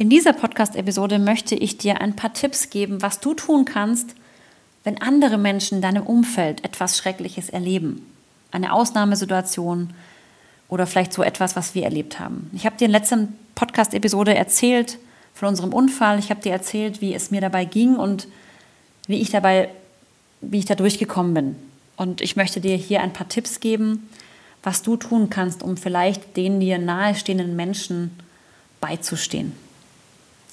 In dieser Podcast-Episode möchte ich dir ein paar Tipps geben, was du tun kannst, wenn andere Menschen in deinem Umfeld etwas Schreckliches erleben. Eine Ausnahmesituation oder vielleicht so etwas, was wir erlebt haben. Ich habe dir in der letzten Podcast-Episode erzählt von unserem Unfall. Ich habe dir erzählt, wie es mir dabei ging und wie ich dabei, wie ich da durchgekommen bin. Und ich möchte dir hier ein paar Tipps geben, was du tun kannst, um vielleicht den dir nahestehenden Menschen beizustehen.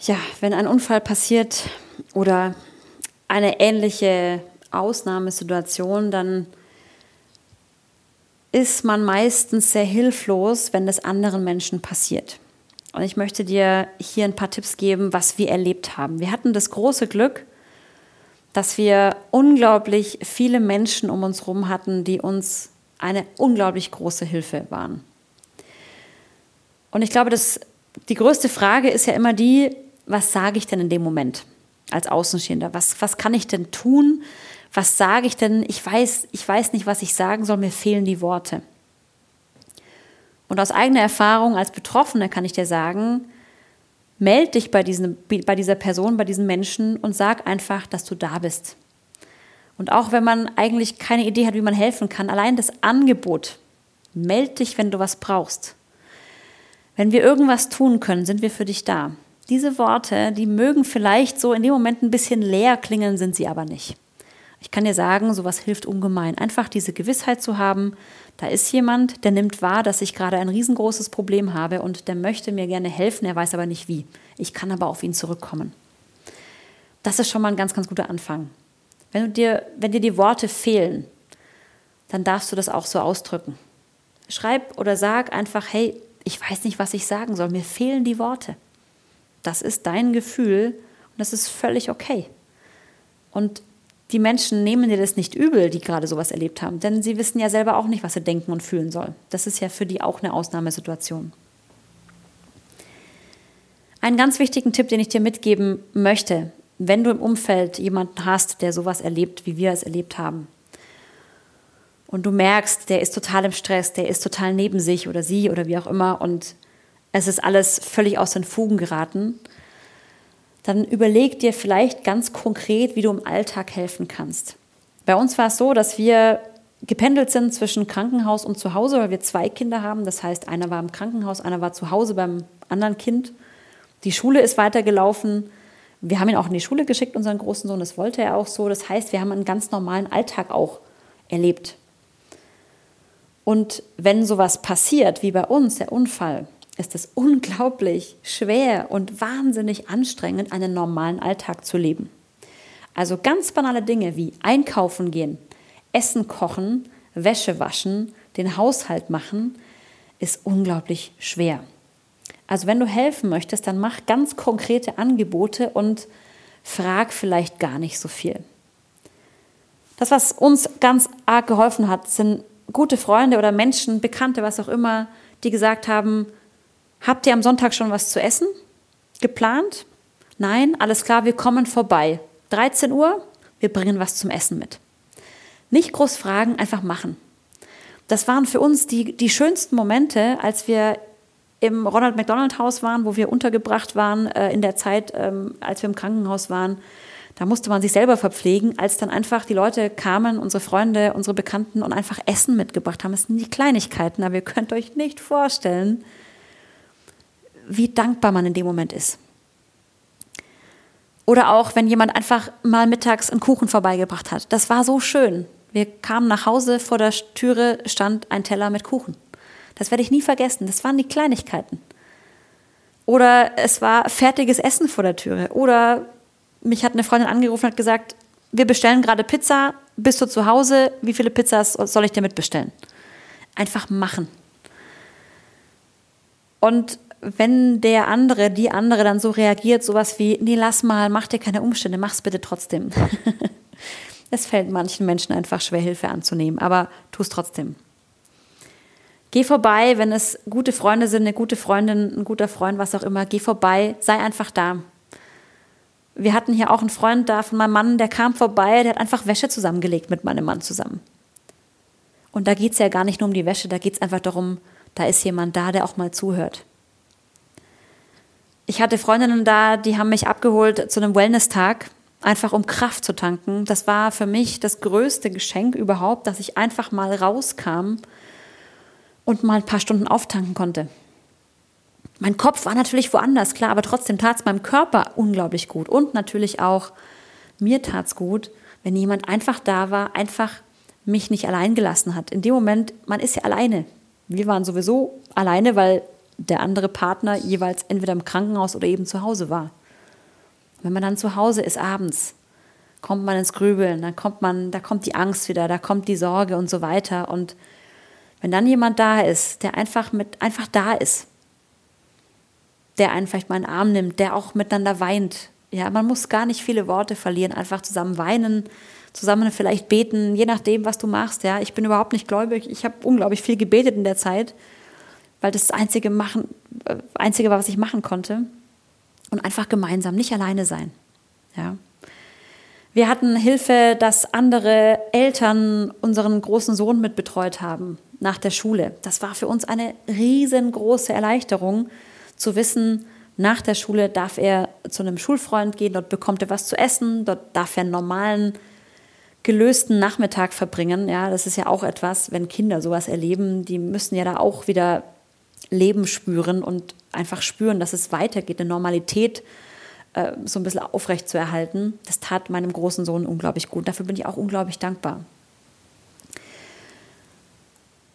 Ja, wenn ein Unfall passiert oder eine ähnliche Ausnahmesituation, dann ist man meistens sehr hilflos, wenn das anderen Menschen passiert. Und ich möchte dir hier ein paar Tipps geben, was wir erlebt haben. Wir hatten das große Glück, dass wir unglaublich viele Menschen um uns herum hatten, die uns eine unglaublich große Hilfe waren. Und ich glaube, dass die größte Frage ist ja immer die, was sage ich denn in dem Moment als Außenstehender? Was, was kann ich denn tun? Was sage ich denn? Ich weiß, ich weiß nicht, was ich sagen soll, mir fehlen die Worte. Und aus eigener Erfahrung als Betroffene kann ich dir sagen, meld dich bei, diesen, bei dieser Person, bei diesen Menschen und sag einfach, dass du da bist. Und auch wenn man eigentlich keine Idee hat, wie man helfen kann, allein das Angebot, meld dich, wenn du was brauchst. Wenn wir irgendwas tun können, sind wir für dich da. Diese Worte, die mögen vielleicht so in dem Moment ein bisschen leer klingen, sind sie aber nicht. Ich kann dir sagen, sowas hilft ungemein. Einfach diese Gewissheit zu haben, da ist jemand, der nimmt wahr, dass ich gerade ein riesengroßes Problem habe und der möchte mir gerne helfen, er weiß aber nicht wie. Ich kann aber auf ihn zurückkommen. Das ist schon mal ein ganz, ganz guter Anfang. Wenn, dir, wenn dir die Worte fehlen, dann darfst du das auch so ausdrücken. Schreib oder sag einfach, hey, ich weiß nicht, was ich sagen soll, mir fehlen die Worte. Das ist dein Gefühl und das ist völlig okay. Und die Menschen nehmen dir das nicht übel, die gerade sowas erlebt haben, denn sie wissen ja selber auch nicht, was sie denken und fühlen sollen. Das ist ja für die auch eine Ausnahmesituation. Einen ganz wichtigen Tipp, den ich dir mitgeben möchte, wenn du im Umfeld jemanden hast, der sowas erlebt, wie wir es erlebt haben, und du merkst, der ist total im Stress, der ist total neben sich oder sie oder wie auch immer und es ist alles völlig aus den Fugen geraten, dann überleg dir vielleicht ganz konkret, wie du im Alltag helfen kannst. Bei uns war es so, dass wir gependelt sind zwischen Krankenhaus und zu Hause, weil wir zwei Kinder haben. Das heißt, einer war im Krankenhaus, einer war zu Hause beim anderen Kind. Die Schule ist weitergelaufen. Wir haben ihn auch in die Schule geschickt, unseren großen Sohn. Das wollte er auch so. Das heißt, wir haben einen ganz normalen Alltag auch erlebt. Und wenn sowas passiert, wie bei uns, der Unfall, ist es unglaublich schwer und wahnsinnig anstrengend, einen normalen Alltag zu leben. Also ganz banale Dinge wie einkaufen gehen, Essen kochen, Wäsche waschen, den Haushalt machen, ist unglaublich schwer. Also wenn du helfen möchtest, dann mach ganz konkrete Angebote und frag vielleicht gar nicht so viel. Das, was uns ganz arg geholfen hat, sind gute Freunde oder Menschen, Bekannte, was auch immer, die gesagt haben, Habt ihr am Sonntag schon was zu essen? Geplant? Nein, alles klar, wir kommen vorbei. 13 Uhr, wir bringen was zum Essen mit. Nicht groß fragen, einfach machen. Das waren für uns die, die schönsten Momente, als wir im Ronald McDonald Haus waren, wo wir untergebracht waren äh, in der Zeit, ähm, als wir im Krankenhaus waren. Da musste man sich selber verpflegen, als dann einfach die Leute kamen, unsere Freunde, unsere Bekannten und einfach Essen mitgebracht haben. Das sind die Kleinigkeiten, aber ihr könnt euch nicht vorstellen, wie dankbar man in dem Moment ist. Oder auch, wenn jemand einfach mal mittags einen Kuchen vorbeigebracht hat. Das war so schön. Wir kamen nach Hause, vor der Türe stand ein Teller mit Kuchen. Das werde ich nie vergessen. Das waren die Kleinigkeiten. Oder es war fertiges Essen vor der Türe. Oder mich hat eine Freundin angerufen und hat gesagt, wir bestellen gerade Pizza, bist du zu Hause? Wie viele Pizzas soll ich dir mitbestellen? Einfach machen. Und wenn der andere, die andere dann so reagiert, sowas wie, nee, lass mal, mach dir keine Umstände, mach's bitte trotzdem. es fällt manchen Menschen einfach schwer, Hilfe anzunehmen, aber tu es trotzdem. Geh vorbei, wenn es gute Freunde sind, eine gute Freundin, ein guter Freund, was auch immer, geh vorbei, sei einfach da. Wir hatten hier auch einen Freund da von meinem Mann, der kam vorbei, der hat einfach Wäsche zusammengelegt mit meinem Mann zusammen. Und da geht es ja gar nicht nur um die Wäsche, da geht es einfach darum, da ist jemand da, der auch mal zuhört. Ich hatte Freundinnen da, die haben mich abgeholt zu einem Wellness-Tag, einfach um Kraft zu tanken. Das war für mich das größte Geschenk überhaupt, dass ich einfach mal rauskam und mal ein paar Stunden auftanken konnte. Mein Kopf war natürlich woanders, klar, aber trotzdem tat es meinem Körper unglaublich gut. Und natürlich auch mir tat es gut, wenn jemand einfach da war, einfach mich nicht allein gelassen hat. In dem Moment, man ist ja alleine. Wir waren sowieso alleine, weil der andere Partner jeweils entweder im Krankenhaus oder eben zu Hause war. Wenn man dann zu Hause ist abends, kommt man ins Grübeln, dann kommt man, da kommt die Angst wieder, da kommt die Sorge und so weiter. Und wenn dann jemand da ist, der einfach mit einfach da ist, der einen vielleicht mal in den Arm nimmt, der auch miteinander weint. Ja, man muss gar nicht viele Worte verlieren, einfach zusammen weinen, zusammen vielleicht beten, je nachdem, was du machst. Ja, ich bin überhaupt nicht gläubig. Ich habe unglaublich viel gebetet in der Zeit weil das das einzige, machen, äh, einzige war, was ich machen konnte. Und einfach gemeinsam, nicht alleine sein. Ja. Wir hatten Hilfe, dass andere Eltern unseren großen Sohn mitbetreut haben nach der Schule. Das war für uns eine riesengroße Erleichterung, zu wissen, nach der Schule darf er zu einem Schulfreund gehen, dort bekommt er was zu essen, dort darf er einen normalen, gelösten Nachmittag verbringen. Ja, das ist ja auch etwas, wenn Kinder sowas erleben, die müssen ja da auch wieder Leben spüren und einfach spüren, dass es weitergeht, eine Normalität äh, so ein bisschen aufrecht zu erhalten. Das tat meinem großen Sohn unglaublich gut. Dafür bin ich auch unglaublich dankbar.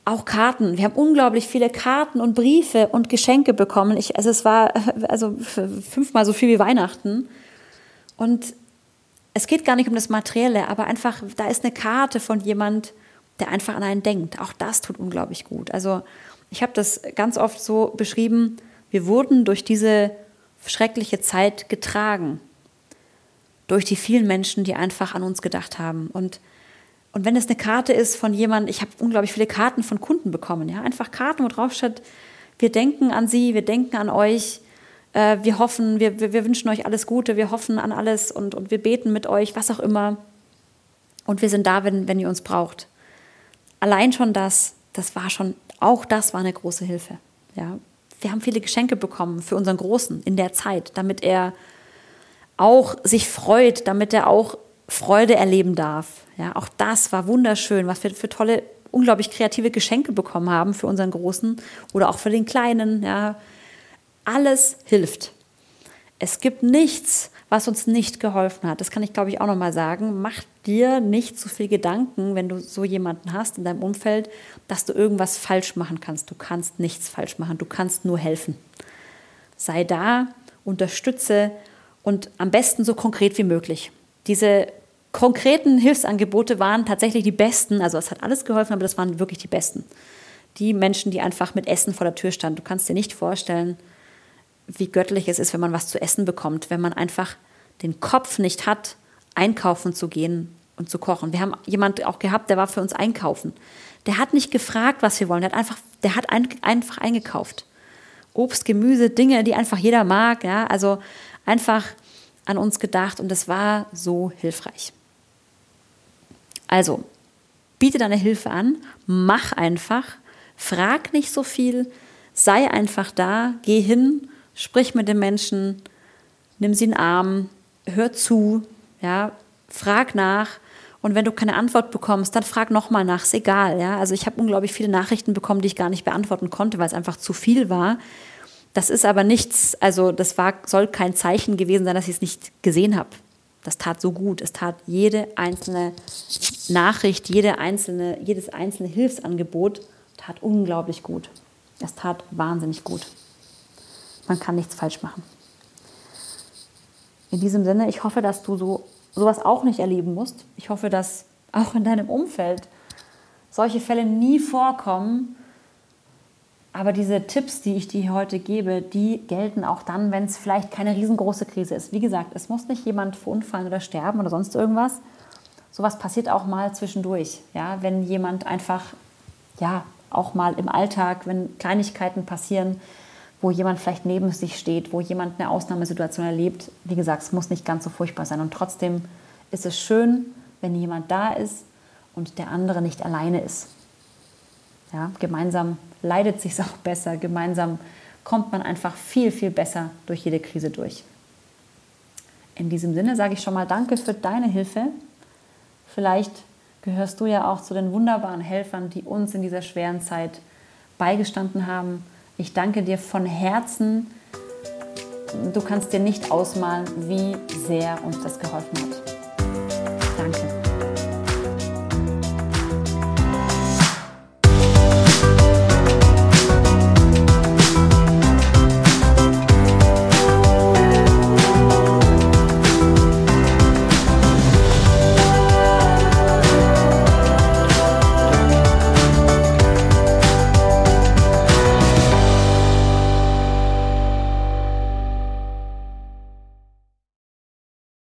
Auch Karten. Wir haben unglaublich viele Karten und Briefe und Geschenke bekommen. Ich, also es war also fünfmal so viel wie Weihnachten. Und es geht gar nicht um das Materielle, aber einfach, da ist eine Karte von jemand, der einfach an einen denkt. Auch das tut unglaublich gut. Also ich habe das ganz oft so beschrieben, wir wurden durch diese schreckliche Zeit getragen. Durch die vielen Menschen, die einfach an uns gedacht haben. Und, und wenn es eine Karte ist von jemandem, ich habe unglaublich viele Karten von Kunden bekommen, ja, einfach Karten, wo drauf steht, wir denken an Sie, wir denken an euch, äh, wir hoffen, wir, wir, wir wünschen euch alles Gute, wir hoffen an alles und, und wir beten mit euch, was auch immer. Und wir sind da, wenn, wenn ihr uns braucht. Allein schon das, das war schon auch das war eine große Hilfe. Ja. Wir haben viele Geschenke bekommen für unseren Großen in der Zeit, damit er auch sich freut, damit er auch Freude erleben darf. Ja, auch das war wunderschön, was wir für tolle, unglaublich kreative Geschenke bekommen haben für unseren Großen oder auch für den Kleinen. Ja. Alles hilft. Es gibt nichts, was uns nicht geholfen hat. Das kann ich, glaube ich, auch nochmal sagen. Mach dir nicht so viel Gedanken, wenn du so jemanden hast in deinem Umfeld, dass du irgendwas falsch machen kannst. Du kannst nichts falsch machen. Du kannst nur helfen. Sei da, unterstütze und am besten so konkret wie möglich. Diese konkreten Hilfsangebote waren tatsächlich die besten. Also es hat alles geholfen, aber das waren wirklich die besten. Die Menschen, die einfach mit Essen vor der Tür standen. Du kannst dir nicht vorstellen, wie göttlich es ist, wenn man was zu essen bekommt, wenn man einfach den Kopf nicht hat, einkaufen zu gehen und zu kochen. Wir haben jemand auch gehabt, der war für uns einkaufen. Der hat nicht gefragt, was wir wollen, der hat einfach, der hat ein, einfach eingekauft. Obst, Gemüse, Dinge, die einfach jeder mag, ja, also einfach an uns gedacht und das war so hilfreich. Also, biete deine Hilfe an, mach einfach, frag nicht so viel, sei einfach da, geh hin sprich mit den Menschen, nimm sie in den Arm, hör zu, ja, frag nach. Und wenn du keine Antwort bekommst, dann frag nochmal nach, ist egal. Ja? Also ich habe unglaublich viele Nachrichten bekommen, die ich gar nicht beantworten konnte, weil es einfach zu viel war. Das ist aber nichts, also das war, soll kein Zeichen gewesen sein, dass ich es nicht gesehen habe. Das tat so gut. Es tat jede einzelne Nachricht, jede einzelne, jedes einzelne Hilfsangebot tat unglaublich gut. Es tat wahnsinnig gut. Man kann nichts falsch machen. In diesem Sinne, ich hoffe, dass du so sowas auch nicht erleben musst. Ich hoffe, dass auch in deinem Umfeld solche Fälle nie vorkommen. Aber diese Tipps, die ich dir heute gebe, die gelten auch dann, wenn es vielleicht keine riesengroße Krise ist. Wie gesagt, es muss nicht jemand verunfallen oder sterben oder sonst irgendwas. Sowas passiert auch mal zwischendurch. Ja? Wenn jemand einfach, ja, auch mal im Alltag, wenn Kleinigkeiten passieren, wo jemand vielleicht neben sich steht, wo jemand eine Ausnahmesituation erlebt. Wie gesagt, es muss nicht ganz so furchtbar sein. Und trotzdem ist es schön, wenn jemand da ist und der andere nicht alleine ist. Ja, gemeinsam leidet sich auch besser, gemeinsam kommt man einfach viel, viel besser durch jede Krise durch. In diesem Sinne sage ich schon mal Danke für deine Hilfe. Vielleicht gehörst du ja auch zu den wunderbaren Helfern, die uns in dieser schweren Zeit beigestanden haben. Ich danke dir von Herzen. Du kannst dir nicht ausmalen, wie sehr uns das geholfen hat.